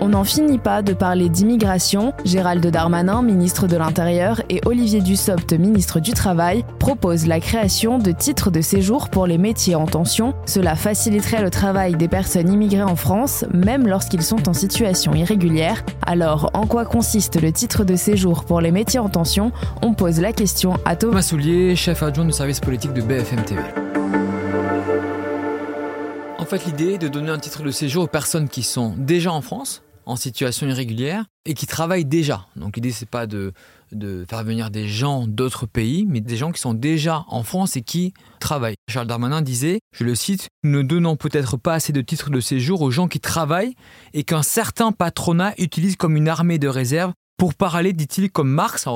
On n'en finit pas de parler d'immigration. Gérald Darmanin, ministre de l'Intérieur, et Olivier Dussopt, ministre du Travail, proposent la création de titres de séjour pour les métiers en tension. Cela faciliterait le travail des personnes immigrées en France, même lorsqu'ils sont en situation irrégulière. Alors, en quoi consiste le titre de séjour pour les métiers en tension? On pose la question à Thomas Soulier, chef adjoint du service politique de BFM TV. En fait, l'idée est de donner un titre de séjour aux personnes qui sont déjà en France, en situation irrégulière et qui travaillent déjà. Donc l'idée c'est pas de, de faire venir des gens d'autres pays, mais des gens qui sont déjà en France et qui travaillent. Charles Darmanin disait, je le cite, ne donnons peut-être pas assez de titres de séjour aux gens qui travaillent et qu'un certain patronat utilise comme une armée de réserve pour parler, dit-il, comme Marx.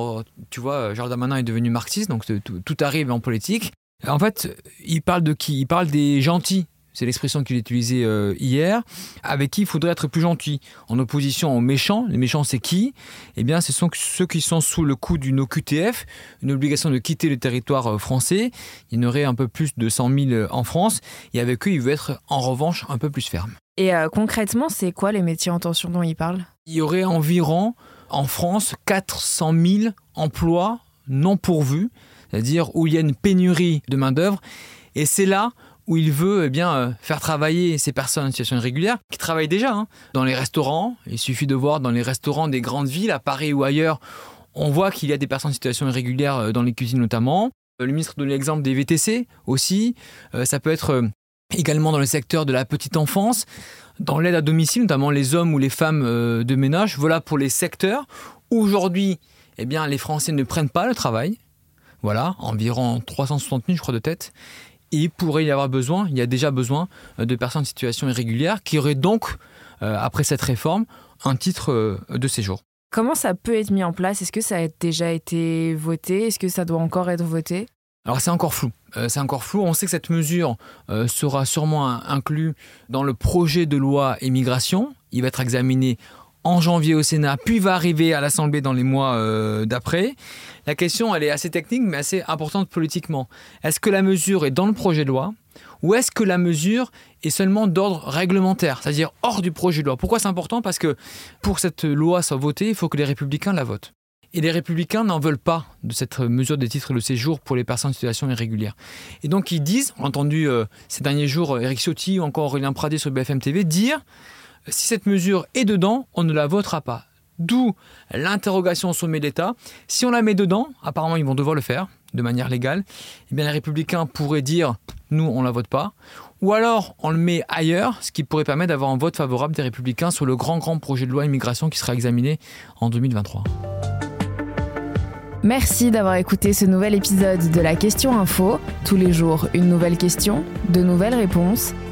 tu vois, Charles Darmanin est devenu marxiste, donc tout, tout arrive en politique. En fait, il parle de qui? Il parle des gentils, c'est l'expression qu'il utilisait euh, hier, avec qui il faudrait être plus gentil, en opposition aux méchants. Les méchants, c'est qui? Eh bien, ce sont ceux qui sont sous le coup d'une OQTF, une obligation de quitter le territoire euh, français. Il y en aurait un peu plus de 100 000 euh, en France, et avec eux, il veut être en revanche un peu plus ferme. Et concrètement, c'est quoi les métiers en tension dont il parle? Il y aurait environ, en France, 400 000 emplois non pourvus, c'est-à-dire où il y a une pénurie de main-d'œuvre. Et c'est là où il veut eh bien, euh, faire travailler ces personnes en situation irrégulière, qui travaillent déjà hein. dans les restaurants. Il suffit de voir dans les restaurants des grandes villes, à Paris ou ailleurs, on voit qu'il y a des personnes en situation irrégulière euh, dans les cuisines notamment. Euh, le ministre donne l'exemple des VTC aussi. Ça peut être également dans le secteur de la petite enfance, dans l'aide à domicile, notamment les hommes ou les femmes de ménage. Voilà pour les secteurs aujourd'hui, eh les Français ne prennent pas le travail. Voilà, environ 360 000, je crois, de tête il pourrait y avoir besoin, il y a déjà besoin euh, de personnes en situation irrégulière qui auraient donc, euh, après cette réforme, un titre euh, de séjour. Comment ça peut être mis en place? Est-ce que ça a déjà été voté? Est-ce que ça doit encore être voté? Alors c'est encore flou. c'est encore flou. On sait que cette mesure sera sûrement inclue dans le projet de loi immigration. Il va être examiné en janvier au Sénat, puis va arriver à l'Assemblée dans les mois euh, d'après. La question, elle est assez technique, mais assez importante politiquement. Est-ce que la mesure est dans le projet de loi ou est-ce que la mesure est seulement d'ordre réglementaire, c'est-à-dire hors du projet de loi? Pourquoi c'est important? Parce que pour que cette loi soit votée, il faut que les républicains la votent. Et les républicains n'en veulent pas de cette mesure des titres de séjour pour les personnes en situation irrégulière. Et donc ils disent, entendu euh, ces derniers jours Eric Ciotti ou encore Aurélien Pradé sur BFM TV dire si cette mesure est dedans, on ne la votera pas. D'où l'interrogation au sommet d'État. Si on la met dedans, apparemment ils vont devoir le faire de manière légale, eh bien les républicains pourraient dire nous on la vote pas. Ou alors on le met ailleurs, ce qui pourrait permettre d'avoir un vote favorable des républicains sur le grand grand projet de loi immigration qui sera examiné en 2023. Merci d'avoir écouté ce nouvel épisode de la Question Info. Tous les jours, une nouvelle question, de nouvelles réponses.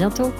Bientôt